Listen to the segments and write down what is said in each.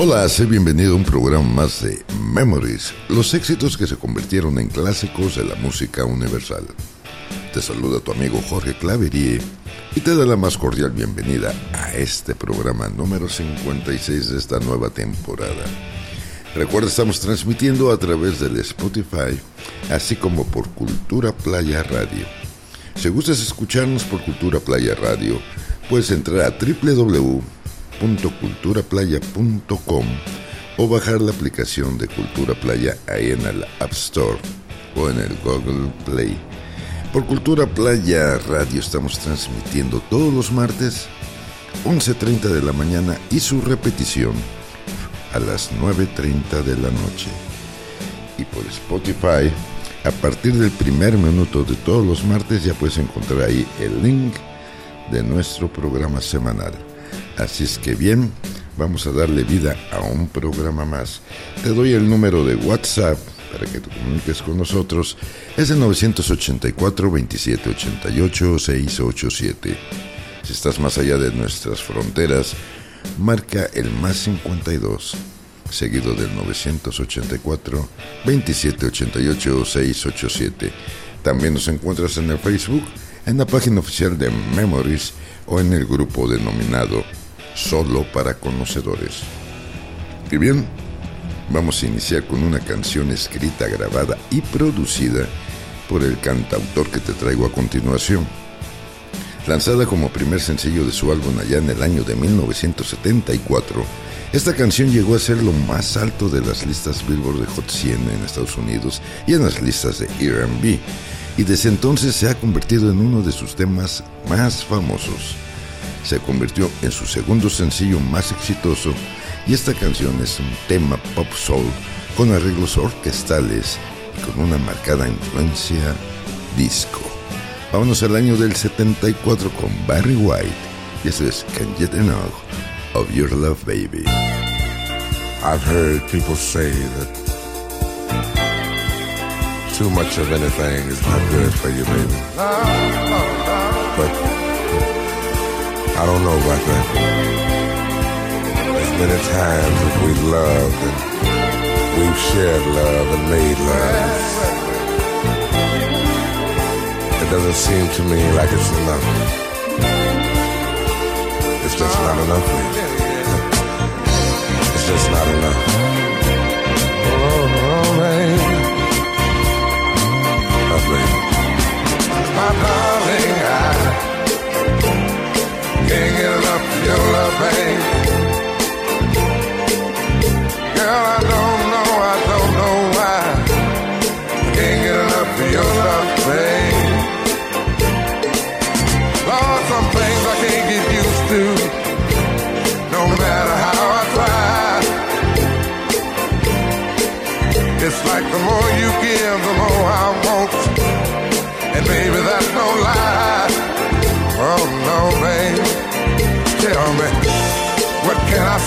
Hola, sé bienvenido a un programa más de Memories, los éxitos que se convirtieron en clásicos de la música universal. Te saluda tu amigo Jorge Claverie y te da la más cordial bienvenida a este programa número 56 de esta nueva temporada. Recuerda, estamos transmitiendo a través del Spotify, así como por Cultura Playa Radio. Si gustas escucharnos por Cultura Playa Radio, puedes entrar a www www.culturaplaya.com o bajar la aplicación de Cultura Playa ahí en el App Store o en el Google Play. Por Cultura Playa Radio estamos transmitiendo todos los martes 11.30 de la mañana y su repetición a las 9.30 de la noche. Y por Spotify, a partir del primer minuto de todos los martes ya puedes encontrar ahí el link de nuestro programa semanal. Así es que bien, vamos a darle vida a un programa más. Te doy el número de WhatsApp para que te comuniques con nosotros. Es el 984 2788 687. Si estás más allá de nuestras fronteras, marca el más 52 seguido del 984 2788 687. También nos encuentras en el Facebook, en la página oficial de Memories o en el grupo denominado solo para conocedores. Y bien, vamos a iniciar con una canción escrita, grabada y producida por el cantautor que te traigo a continuación. Lanzada como primer sencillo de su álbum allá en el año de 1974, esta canción llegó a ser lo más alto de las listas Billboard de Hot 100 en Estados Unidos y en las listas de R&B, y desde entonces se ha convertido en uno de sus temas más famosos se convirtió en su segundo sencillo más exitoso y esta canción es un tema pop soul con arreglos orquestales y con una marcada influencia disco. Vámonos al año del 74 con Barry White y eso es Can't Get Enough of Your Love Baby. I've heard people say that too much of anything is not good for you, baby. I don't know about that. As many times as we've loved and we've shared love and made love, it doesn't seem to me like it's enough. It's just not enough. It's just not enough. Oh, baby. My darling, can't get enough of your love, babe. Girl, I don't know,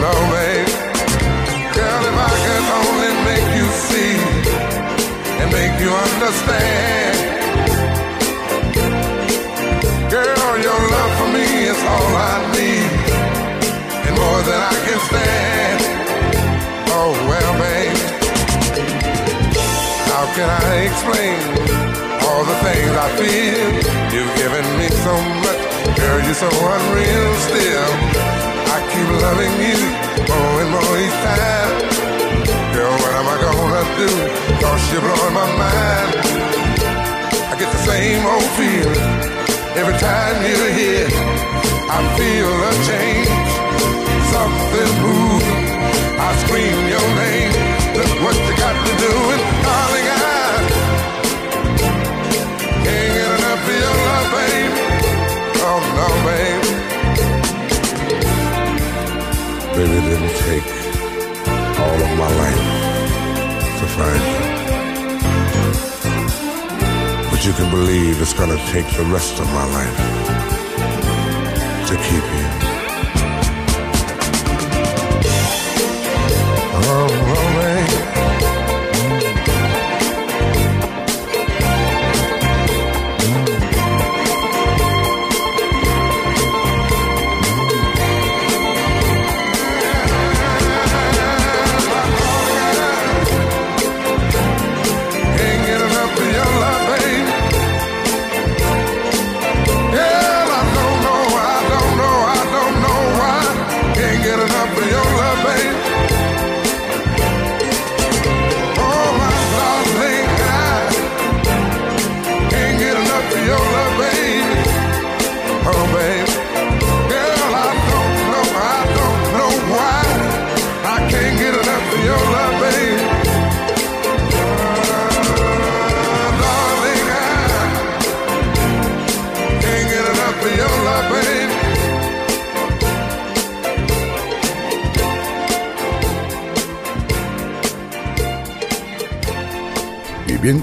Girl, if I could only make you see and make you understand. Girl, your love for me is all I need and more than I can stand. Oh, well, babe, how can I explain all the things I feel? You've given me so much, girl, you're so unreal still. I keep loving you more and more each time. Girl, what am I gonna do? Cause you're blowing my mind. I get the same old feeling every time you're here. I feel a change believe it's gonna take the rest of my life to keep you.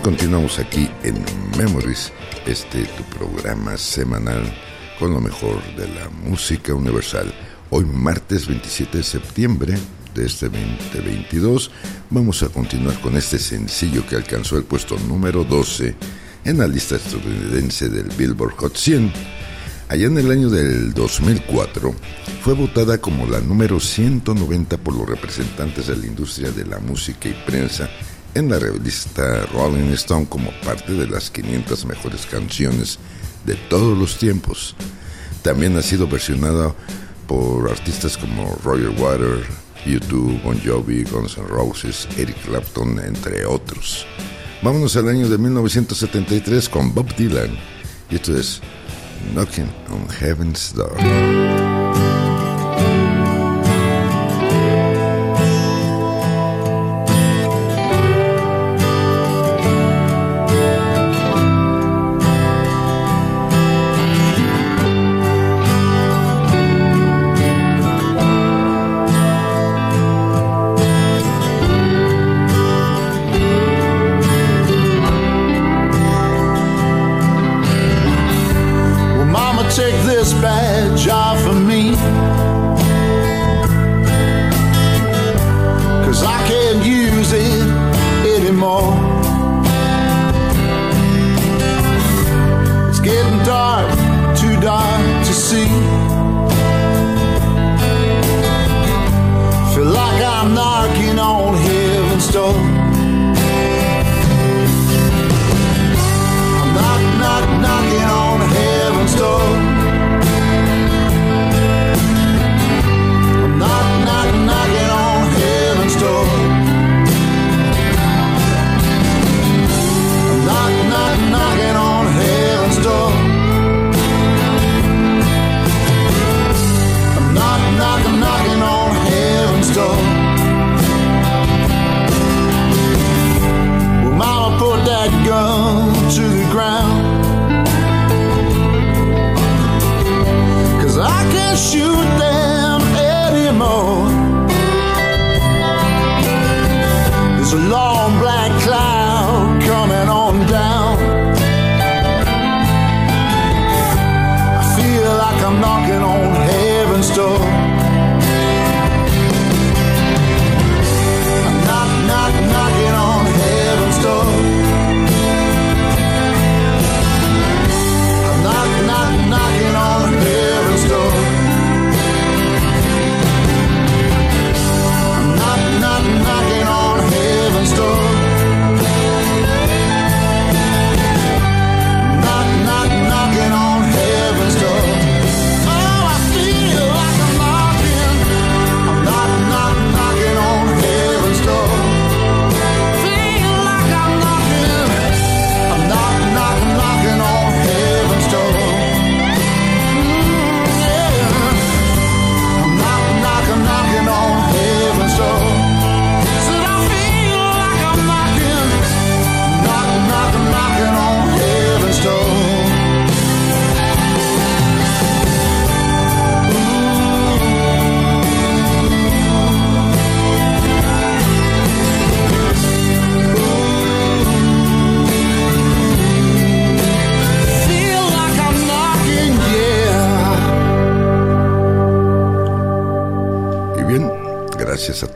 Continuamos aquí en Memories, este tu programa semanal con lo mejor de la música universal. Hoy martes 27 de septiembre de este 2022 vamos a continuar con este sencillo que alcanzó el puesto número 12 en la lista estadounidense del Billboard Hot 100. Allá en el año del 2004 fue votada como la número 190 por los representantes de la industria de la música y prensa en la revista Rolling Stone como parte de las 500 mejores canciones de todos los tiempos. También ha sido versionada por artistas como Roger Water, YouTube, Bon Jovi, Guns N' Roses, Eric Clapton, entre otros. Vámonos al año de 1973 con Bob Dylan. Y esto es Knocking on Heaven's Door.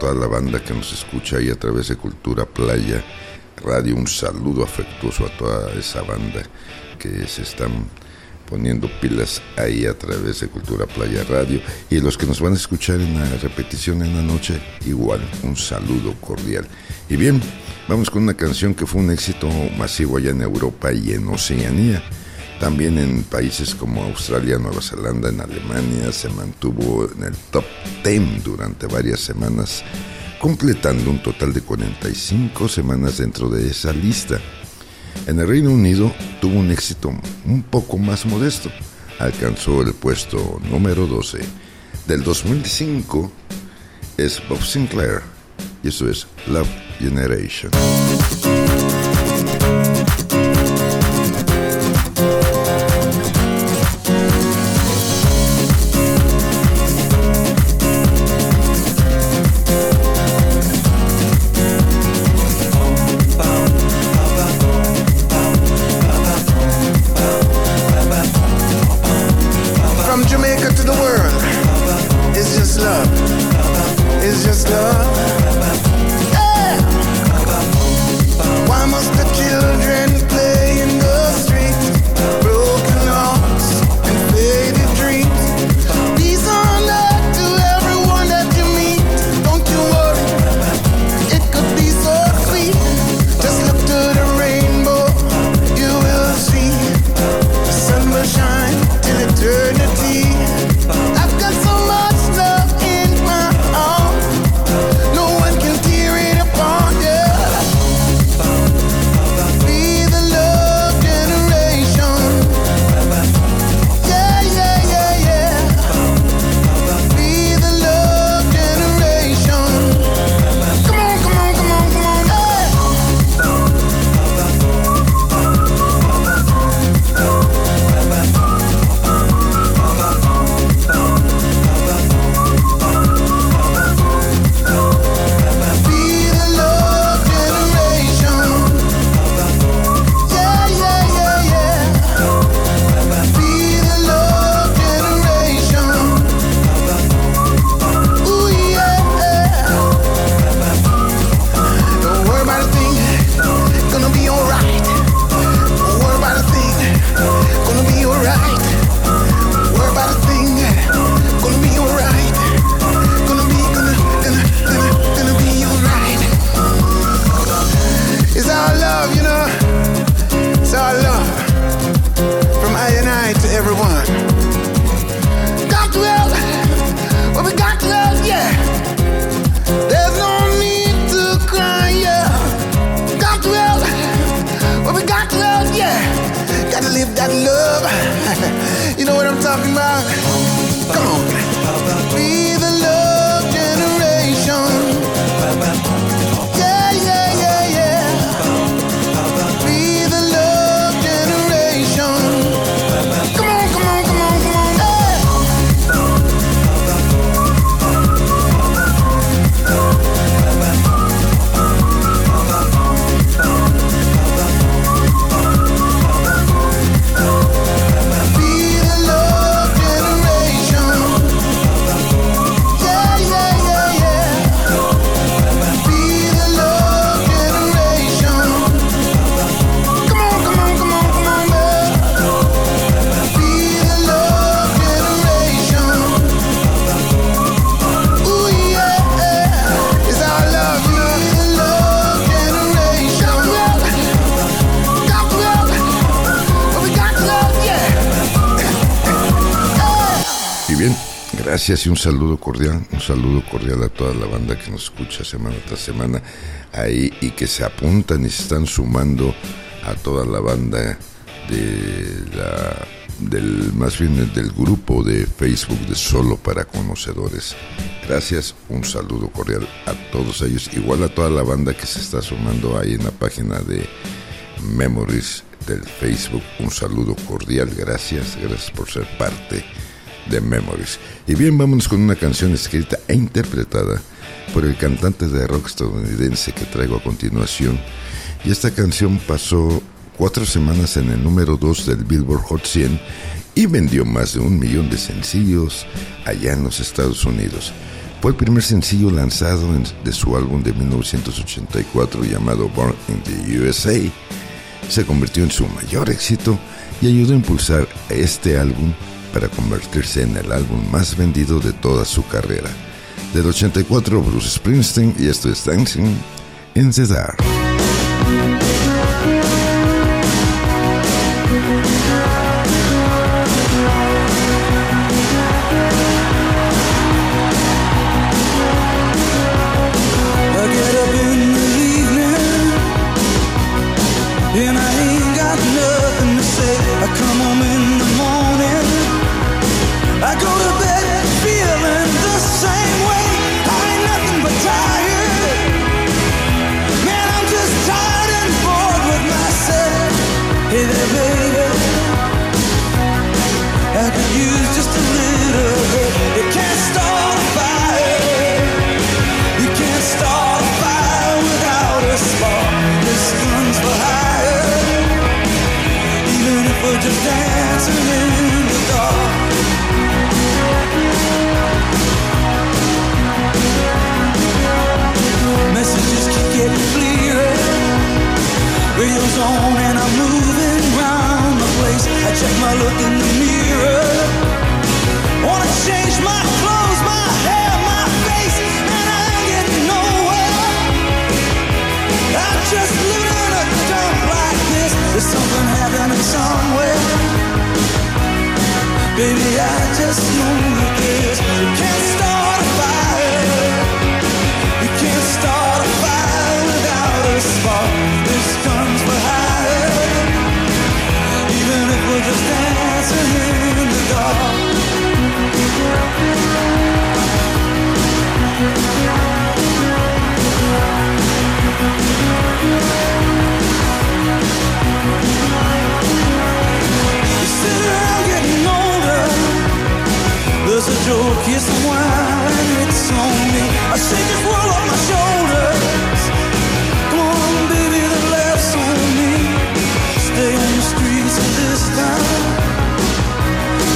Toda la banda que nos escucha ahí a través de Cultura Playa Radio. Un saludo afectuoso a toda esa banda que se están poniendo pilas ahí a través de Cultura Playa Radio. Y los que nos van a escuchar en la repetición en la noche, igual, un saludo cordial. Y bien, vamos con una canción que fue un éxito masivo allá en Europa y en Oceanía. También en países como Australia, Nueva Zelanda, en Alemania, se mantuvo en el top 10 durante varias semanas, completando un total de 45 semanas dentro de esa lista. En el Reino Unido tuvo un éxito un poco más modesto. Alcanzó el puesto número 12. Del 2005 es Bob Sinclair y eso es Love Generation. love. you know what I'm talking about? Come on. Gracias y un saludo cordial, un saludo cordial a toda la banda que nos escucha semana tras semana ahí y que se apuntan y se están sumando a toda la banda de la del más bien del grupo de Facebook de Solo para Conocedores. Gracias, un saludo cordial a todos ellos, igual a toda la banda que se está sumando ahí en la página de Memories del Facebook. Un saludo cordial, gracias, gracias por ser parte de Memories. Y bien, vámonos con una canción escrita e interpretada por el cantante de rock estadounidense que traigo a continuación. Y esta canción pasó cuatro semanas en el número 2 del Billboard Hot 100 y vendió más de un millón de sencillos allá en los Estados Unidos. Fue el primer sencillo lanzado de su álbum de 1984 llamado Born in the USA. Se convirtió en su mayor éxito y ayudó a impulsar este álbum para convertirse en el álbum más vendido de toda su carrera. Del 84 Bruce Springsteen y esto es Dancing in the. Baby, I just know you can't, can't stop. Here's the wine, it's on me. I shake this world off my shoulders. Come on, baby, the laughs on me. Stay on the streets of this town,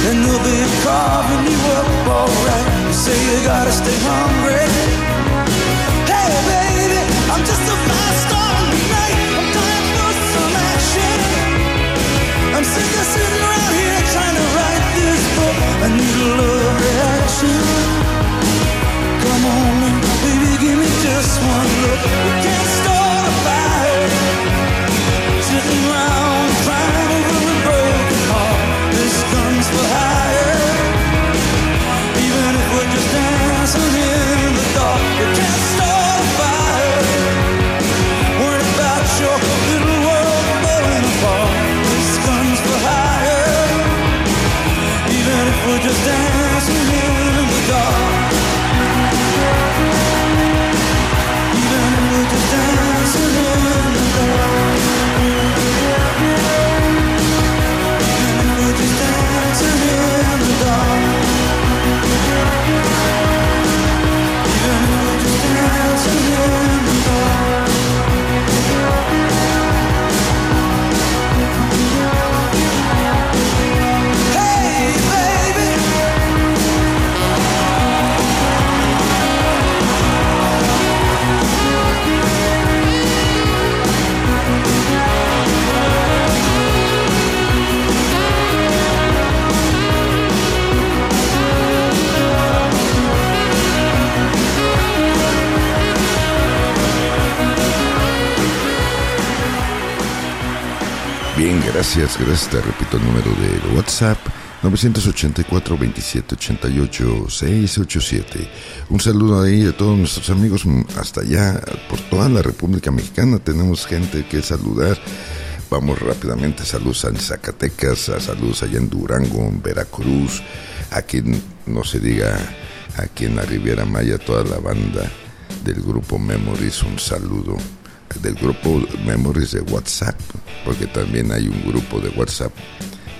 and they'll be carving you up alright. You say you gotta stay hungry. Hey, baby, I'm just a fast star tonight. I'm dying for some action. I'm sick of sitting around here trying to write this book. I need love. one look. Gracias, gracias. Te repito el número de WhatsApp 984 27 687. Un saludo ahí a todos nuestros amigos hasta allá, por toda la República Mexicana. Tenemos gente que saludar. Vamos rápidamente. Saludos a Zacatecas, a saludos allá en Durango, en Veracruz. A quien no se diga, aquí en la Riviera Maya, toda la banda del grupo Memories. Un saludo del grupo Memories de WhatsApp, porque también hay un grupo de WhatsApp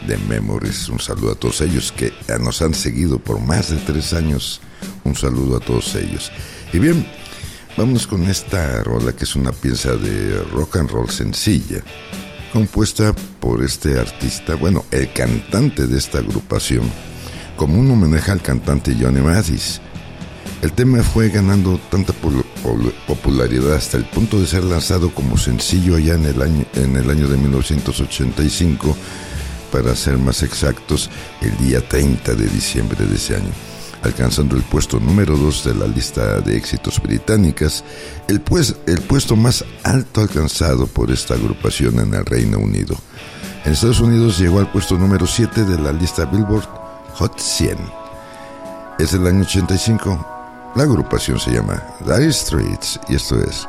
de Memories. Un saludo a todos ellos que nos han seguido por más de tres años. Un saludo a todos ellos. Y bien, vámonos con esta rola que es una pieza de rock and roll sencilla, compuesta por este artista, bueno, el cantante de esta agrupación, como un homenaje al cantante Johnny Mathis El tema fue ganando tanta popularidad hasta el punto de ser lanzado como sencillo allá en el año, en el año de 1985, para ser más exactos, el día 30 de diciembre de ese año, alcanzando el puesto número 2 de la lista de éxitos británicas, el, pues, el puesto más alto alcanzado por esta agrupación en el Reino Unido. En Estados Unidos llegó al puesto número 7 de la lista Billboard Hot 100. Es el año 85 la agrupación se llama Dire Streets y esto es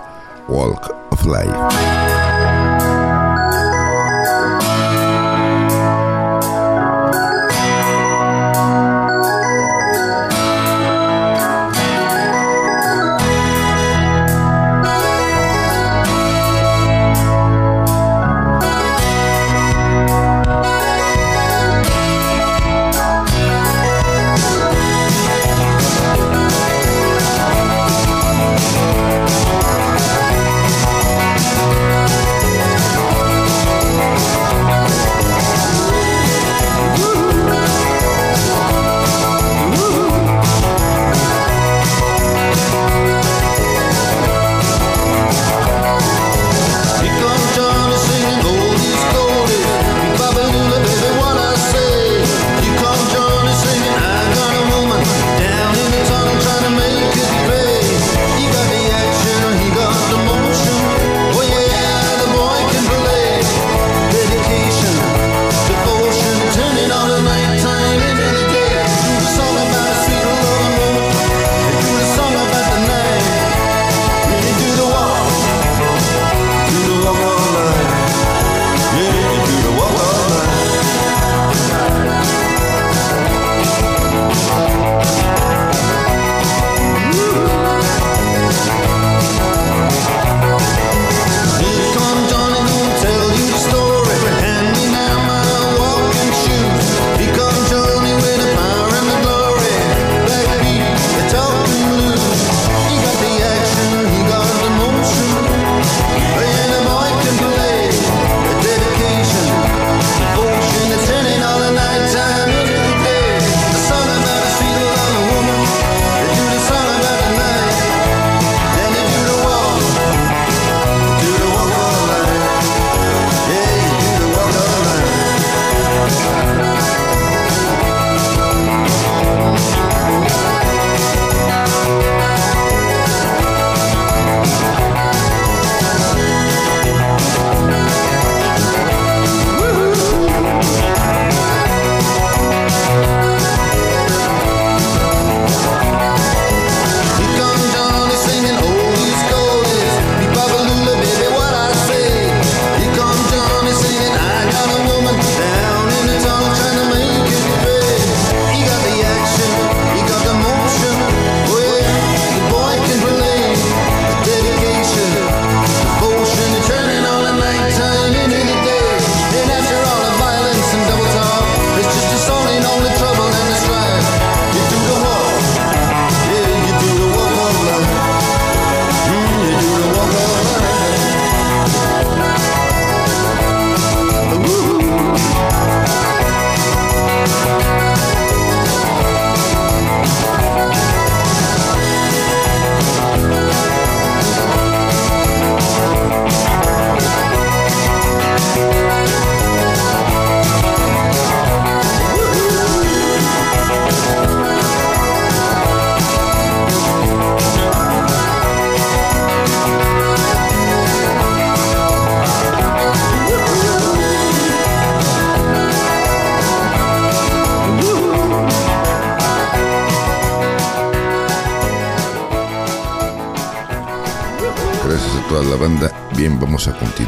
Walk of Life.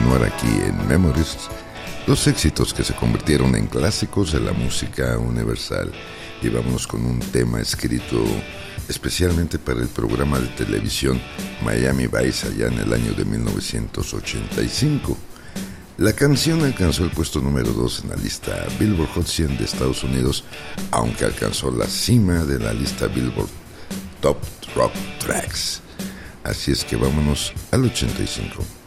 Continuar aquí en Memories, los éxitos que se convirtieron en clásicos de la música universal. Y vámonos con un tema escrito especialmente para el programa de televisión Miami Vice allá en el año de 1985. La canción alcanzó el puesto número 2 en la lista Billboard Hot 100 de Estados Unidos, aunque alcanzó la cima de la lista Billboard Top Rock Tracks. Así es que vámonos al 85.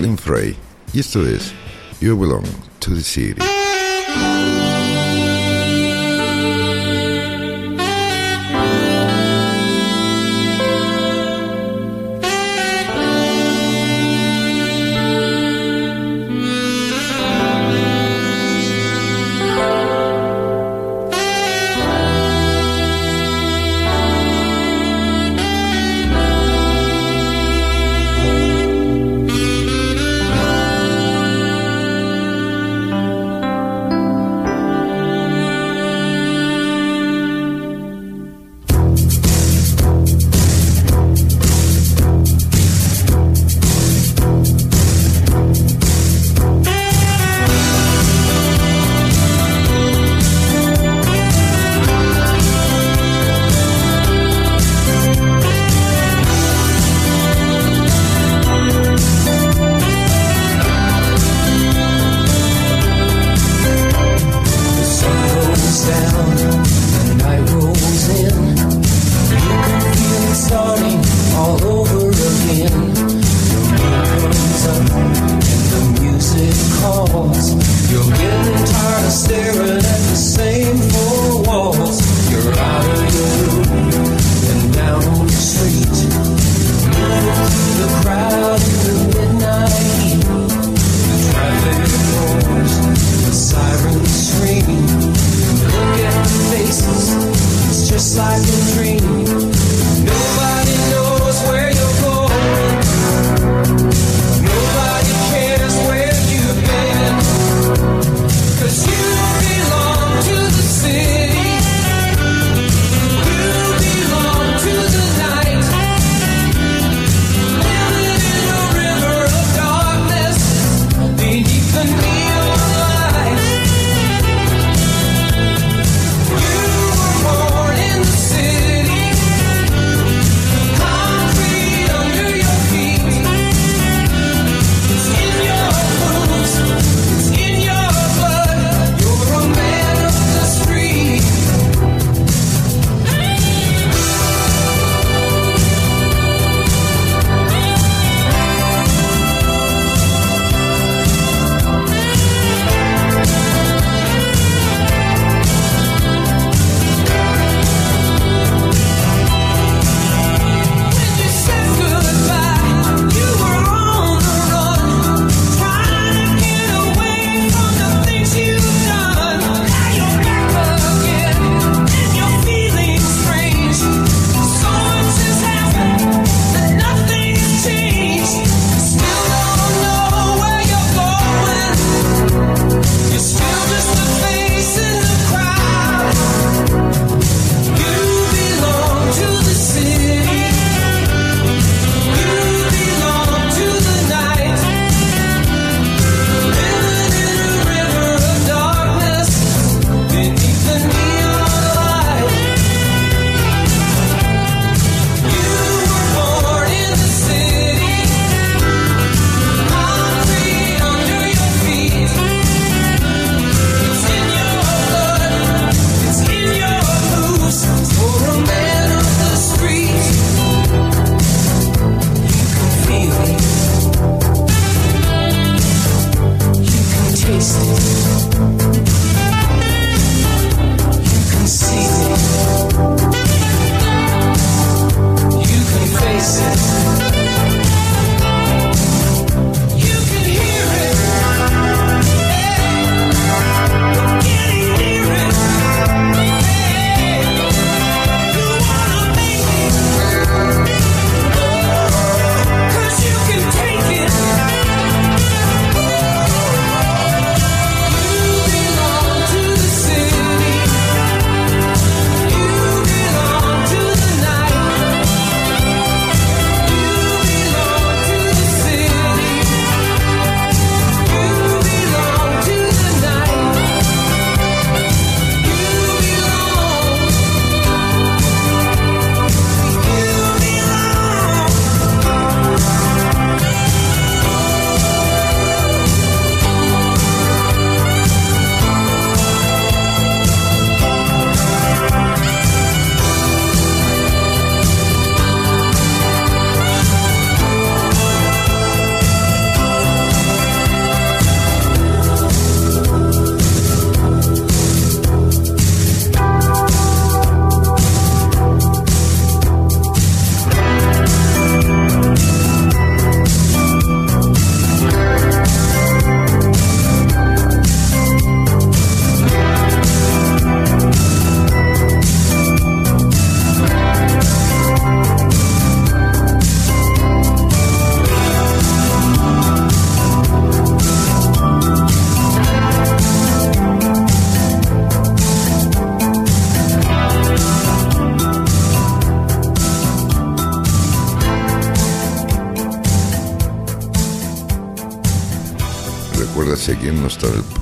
Lynn Frey, y esto es You Belong to the City.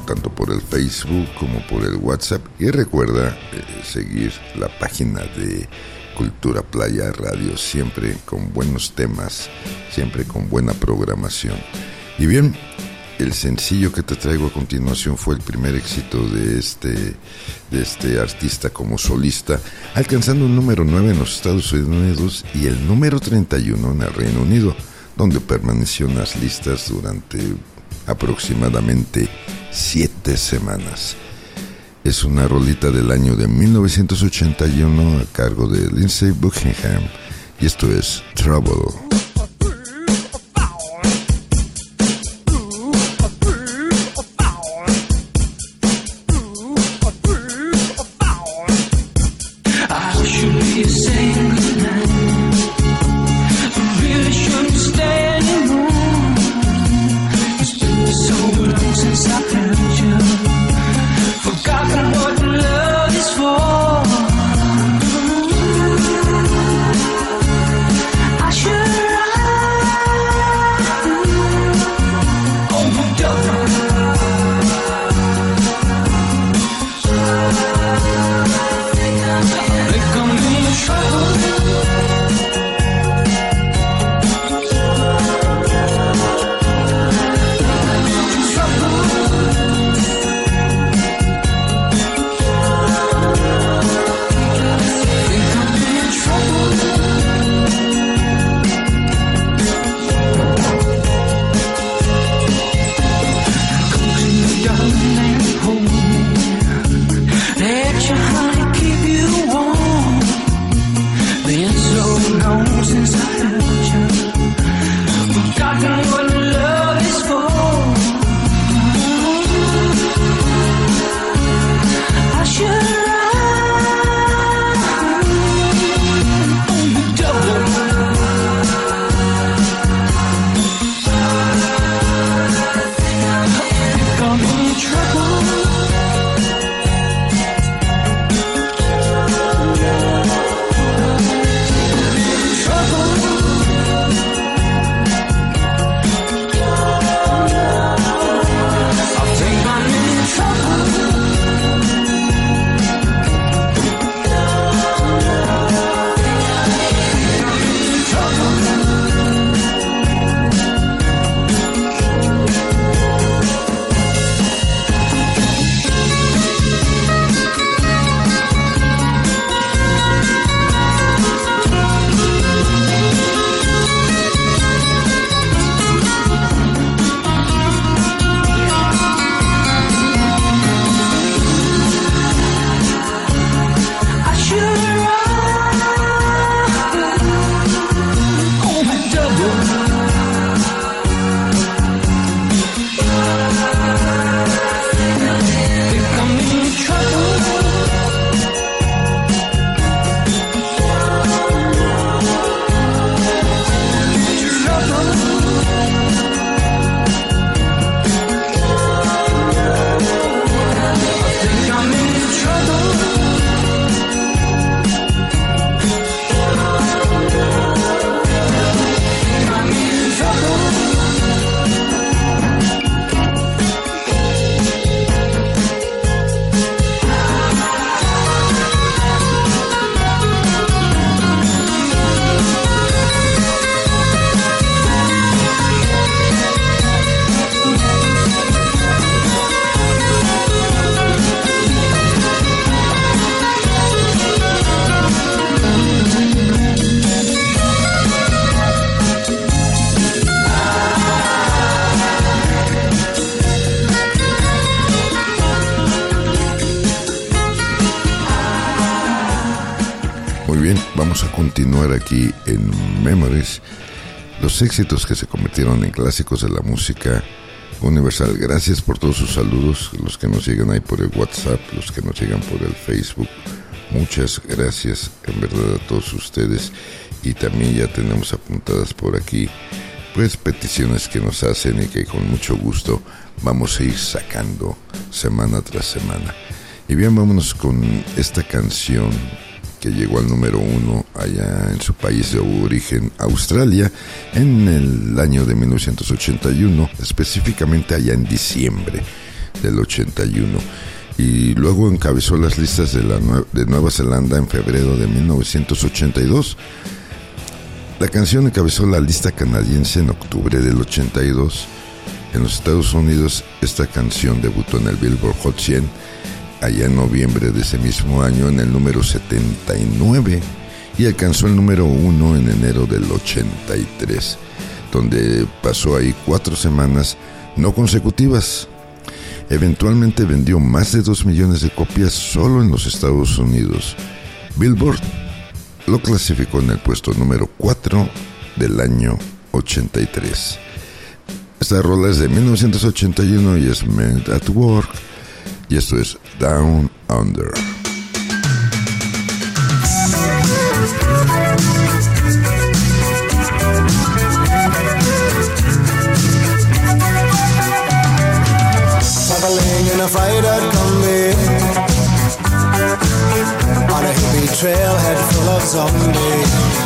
Tanto por el Facebook como por el WhatsApp. Y recuerda eh, seguir la página de Cultura Playa Radio, siempre con buenos temas, siempre con buena programación. Y bien, el sencillo que te traigo a continuación fue el primer éxito de este, de este artista como solista, alcanzando un número 9 en los Estados Unidos y el número 31 en el Reino Unido, donde permaneció en las listas durante aproximadamente siete semanas. Es una rolita del año de 1981 a cargo de Lindsay Buckingham y esto es Trouble. Éxitos que se convirtieron en clásicos de la música universal. Gracias por todos sus saludos, los que nos llegan ahí por el WhatsApp, los que nos llegan por el Facebook. Muchas gracias en verdad a todos ustedes y también ya tenemos apuntadas por aquí pues peticiones que nos hacen y que con mucho gusto vamos a ir sacando semana tras semana. Y bien, vámonos con esta canción que llegó al número uno allá en su país de origen, Australia, en el año de 1981, específicamente allá en diciembre del 81. Y luego encabezó las listas de, la de Nueva Zelanda en febrero de 1982. La canción encabezó la lista canadiense en octubre del 82. En los Estados Unidos, esta canción debutó en el Billboard Hot 100 allá en noviembre de ese mismo año en el número 79 y alcanzó el número 1 en enero del 83, donde pasó ahí cuatro semanas no consecutivas. Eventualmente vendió más de 2 millones de copias solo en los Estados Unidos. Billboard lo clasificó en el puesto número 4 del año 83. Esta rola es de 1981 y es at Work y esto es Down Under. In a combi On a trailhead full of zombies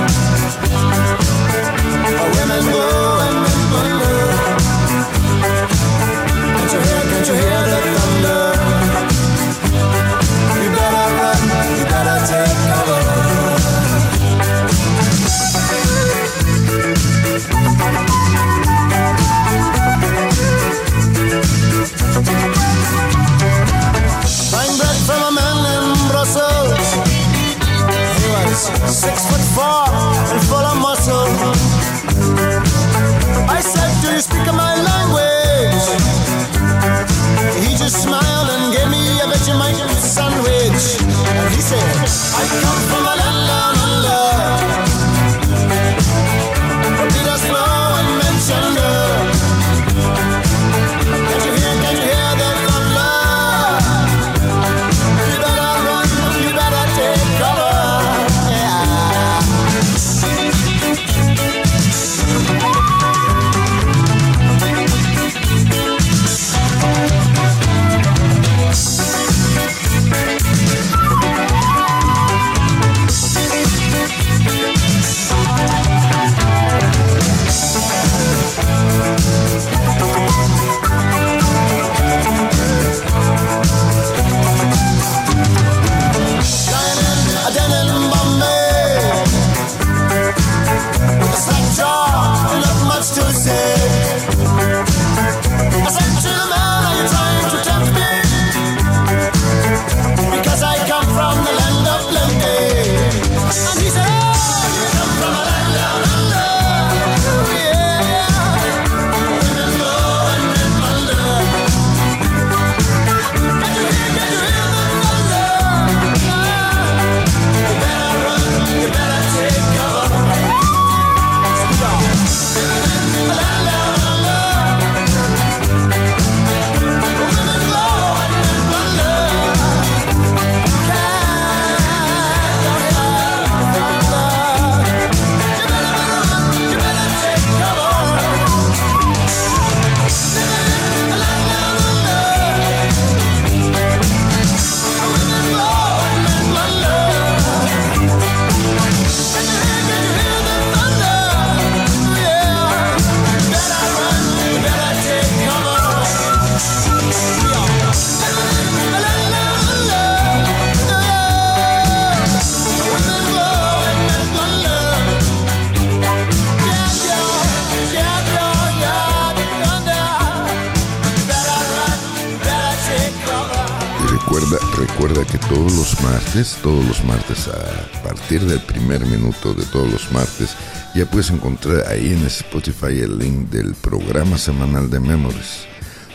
partir del primer minuto de todos los martes, ya puedes encontrar ahí en Spotify el link del programa semanal de Memories.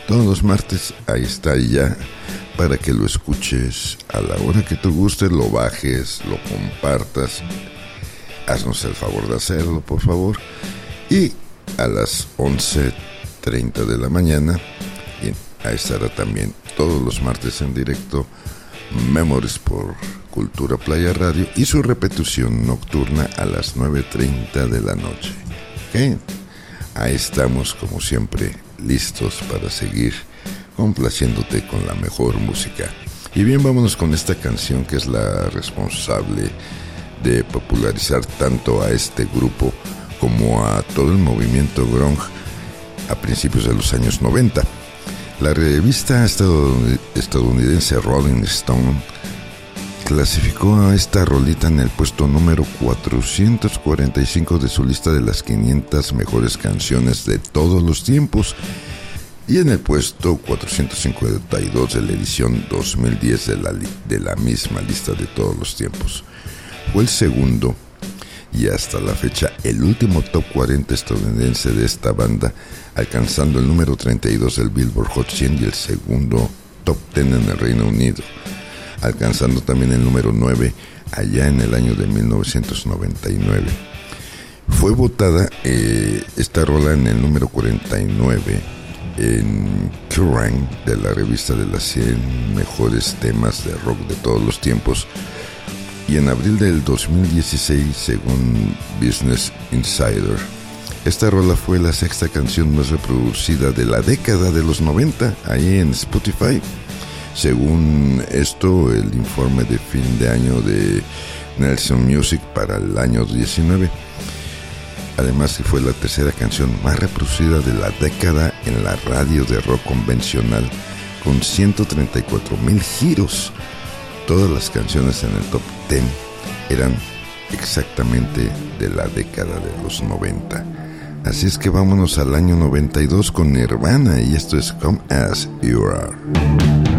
Todos los martes ahí está ya para que lo escuches a la hora que te guste, lo bajes, lo compartas. Haznos el favor de hacerlo, por favor. Y a las 11.30 de la mañana, y ahí estará también todos los martes en directo Memories por Cultura Playa Radio y su repetición nocturna a las 9.30 de la noche. Ahí estamos como siempre listos para seguir complaciéndote con la mejor música. Y bien, vámonos con esta canción que es la responsable de popularizar tanto a este grupo como a todo el movimiento grunge a principios de los años 90. La revista estadoun- estadounidense Rolling Stone clasificó a esta rolita en el puesto número 445 de su lista de las 500 mejores canciones de todos los tiempos. y en el puesto 452 de la edición 2010 de la, de la misma lista de todos los tiempos. Fue el segundo y hasta la fecha el último top 40 estadounidense de esta banda, alcanzando el número 32 del Billboard Hot 100 y el segundo top 10 en el Reino Unido, alcanzando también el número 9 allá en el año de 1999. Fue votada eh, esta rola en el número 49 en Kerrang de la revista de las 100 mejores temas de rock de todos los tiempos y en abril del 2016 según Business Insider. Esta rola fue la sexta canción más reproducida de la década de los 90 ahí en Spotify. Según esto, el informe de fin de año de Nelson Music para el año 19. Además, fue la tercera canción más reproducida de la década en la radio de rock convencional, con 134 mil giros. Todas las canciones en el top 10 eran exactamente de la década de los 90. Así es que vámonos al año 92 con Nirvana y esto es Come As You Are.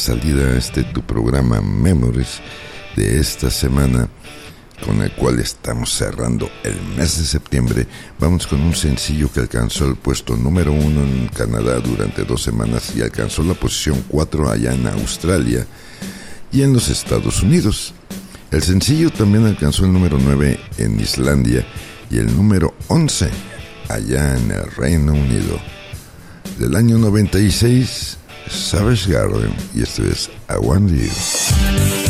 Salida a este tu programa Memories de esta semana, con el cual estamos cerrando el mes de septiembre, vamos con un sencillo que alcanzó el puesto número uno en Canadá durante dos semanas y alcanzó la posición cuatro allá en Australia y en los Estados Unidos. El sencillo también alcanzó el número 9 en Islandia y el número 11 allá en el Reino Unido. Del año 96, Savage Garden y esto es I Want You.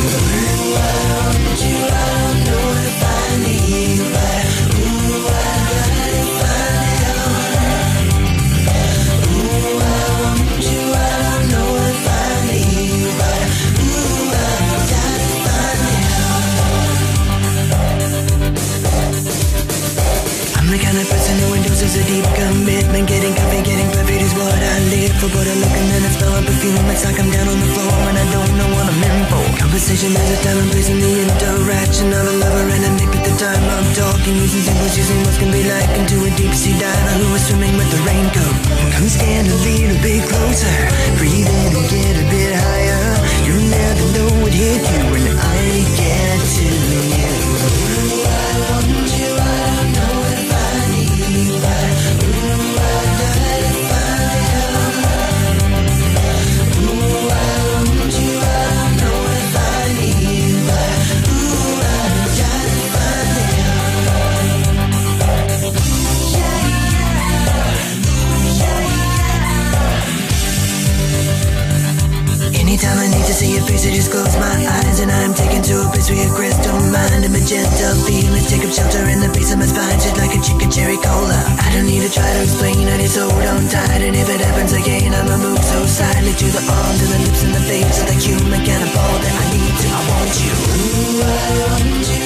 the kind of person who endorses a deep commitment. Getting coffee, getting perfect is what I live for. But I look and then I smell a perfume. It's like I'm down on the floor and I don't know what I'm in for. Conversation is a time and place in the interaction of a lover and a mate. But the time I'm talking, using symbols, using what can be like into a deep sea diver who is swimming with the raincoat. Come stand a little bit closer, breathe in and get a bit higher. You never know what hit you to see your face, I just close my eyes. And I'm taken to a place where your crystal mind And magenta feelings take up shelter in the base of my spine. Shaped like a chicken cherry cola. I don't need to try to explain, I just hold on tight And if it happens again, I'ma move so silently To the arms and the lips and the face. Of the human all that I need to, I want you. Ooh, I want you,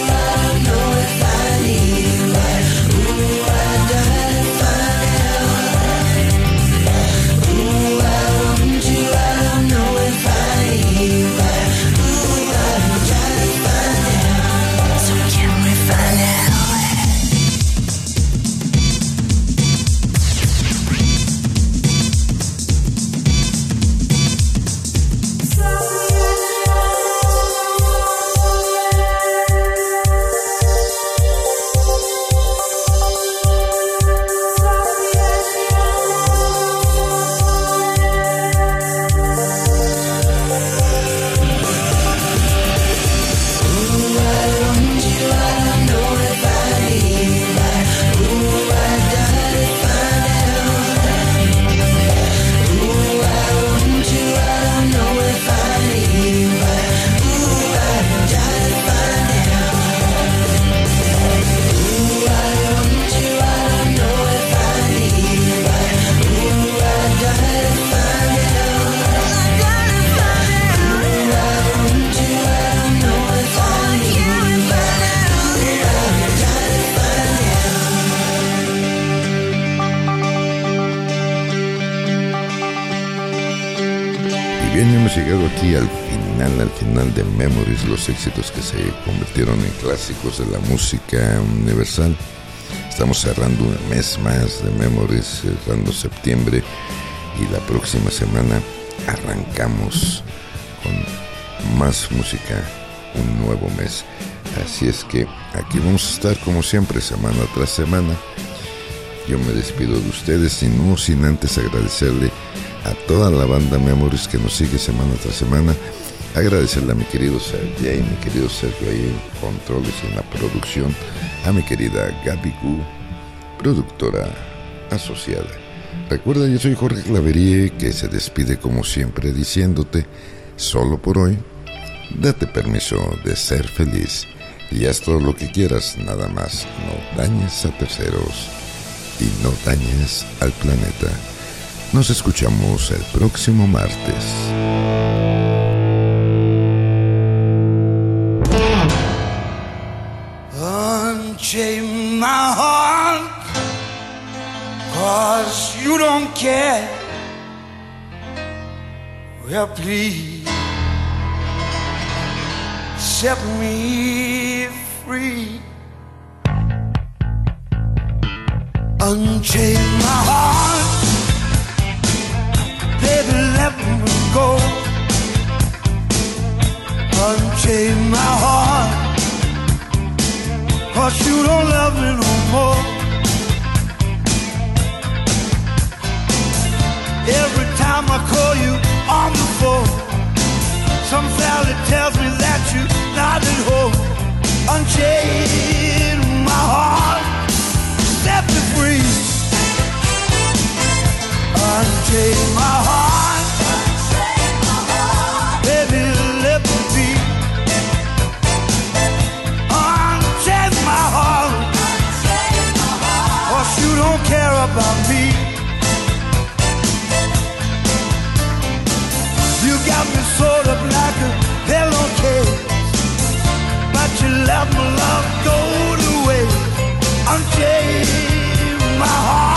Memories, los éxitos que se convirtieron en clásicos de la música universal. Estamos cerrando un mes más de Memories, cerrando septiembre y la próxima semana arrancamos con más música, un nuevo mes. Así es que aquí vamos a estar como siempre, semana tras semana. Yo me despido de ustedes y no sin antes agradecerle a toda la banda Memories que nos sigue semana tras semana. Agradecerle a mi querido Sergio y mi querido Sergio ahí en controles en la producción. A mi querida Gaby Gu, productora asociada. Recuerda, yo soy Jorge Claverie que se despide como siempre diciéndote, solo por hoy, date permiso de ser feliz y haz todo lo que quieras, nada más, no dañes a terceros y no dañes al planeta. Nos escuchamos el próximo martes. Care. Well, please set me free. Unchain my heart, baby, let me go. Unchain my heart. Cause you don't love me no more. Every time I call you on the phone, some valley tells me that you're not at home. Unchain my heart, set me free. Unchain my heart, baby, let me be. Unchain my heart, cause you don't care about me. Sort of like a pillowcase, but you let my love go to waste. Unchain my heart,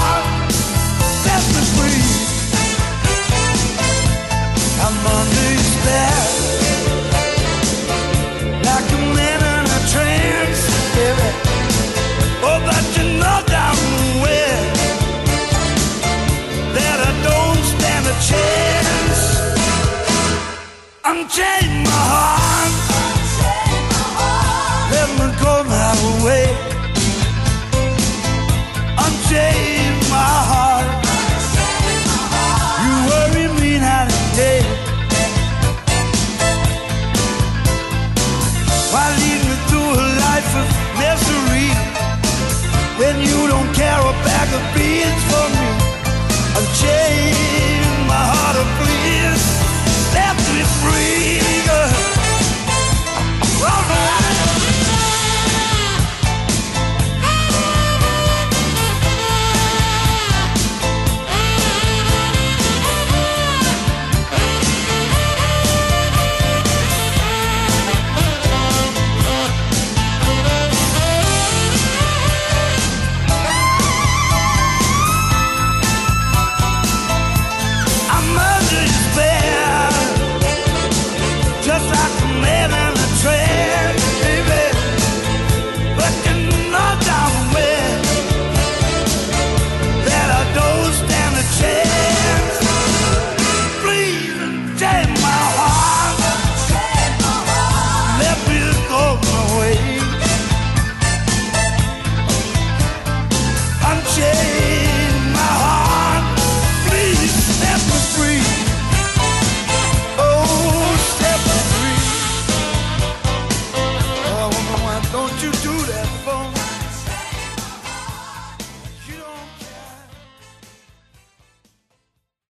Change.